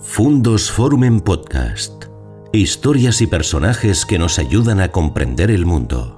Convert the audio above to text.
Fundos Forum en Podcast. Historias y personajes que nos ayudan a comprender el mundo.